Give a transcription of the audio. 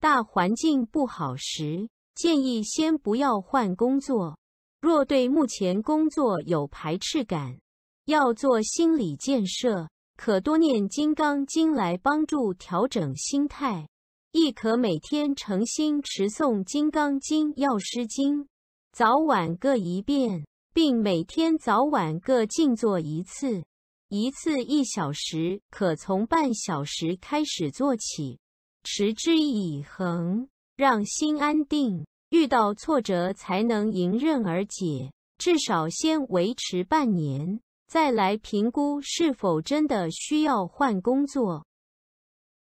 大环境不好时，建议先不要换工作。若对目前工作有排斥感，要做心理建设，可多念《金刚经》来帮助调整心态，亦可每天诚心持诵《金刚经》《药师经》，早晚各一遍，并每天早晚各静坐一次，一次一小时，可从半小时开始做起，持之以恒，让心安定。遇到挫折才能迎刃而解，至少先维持半年，再来评估是否真的需要换工作。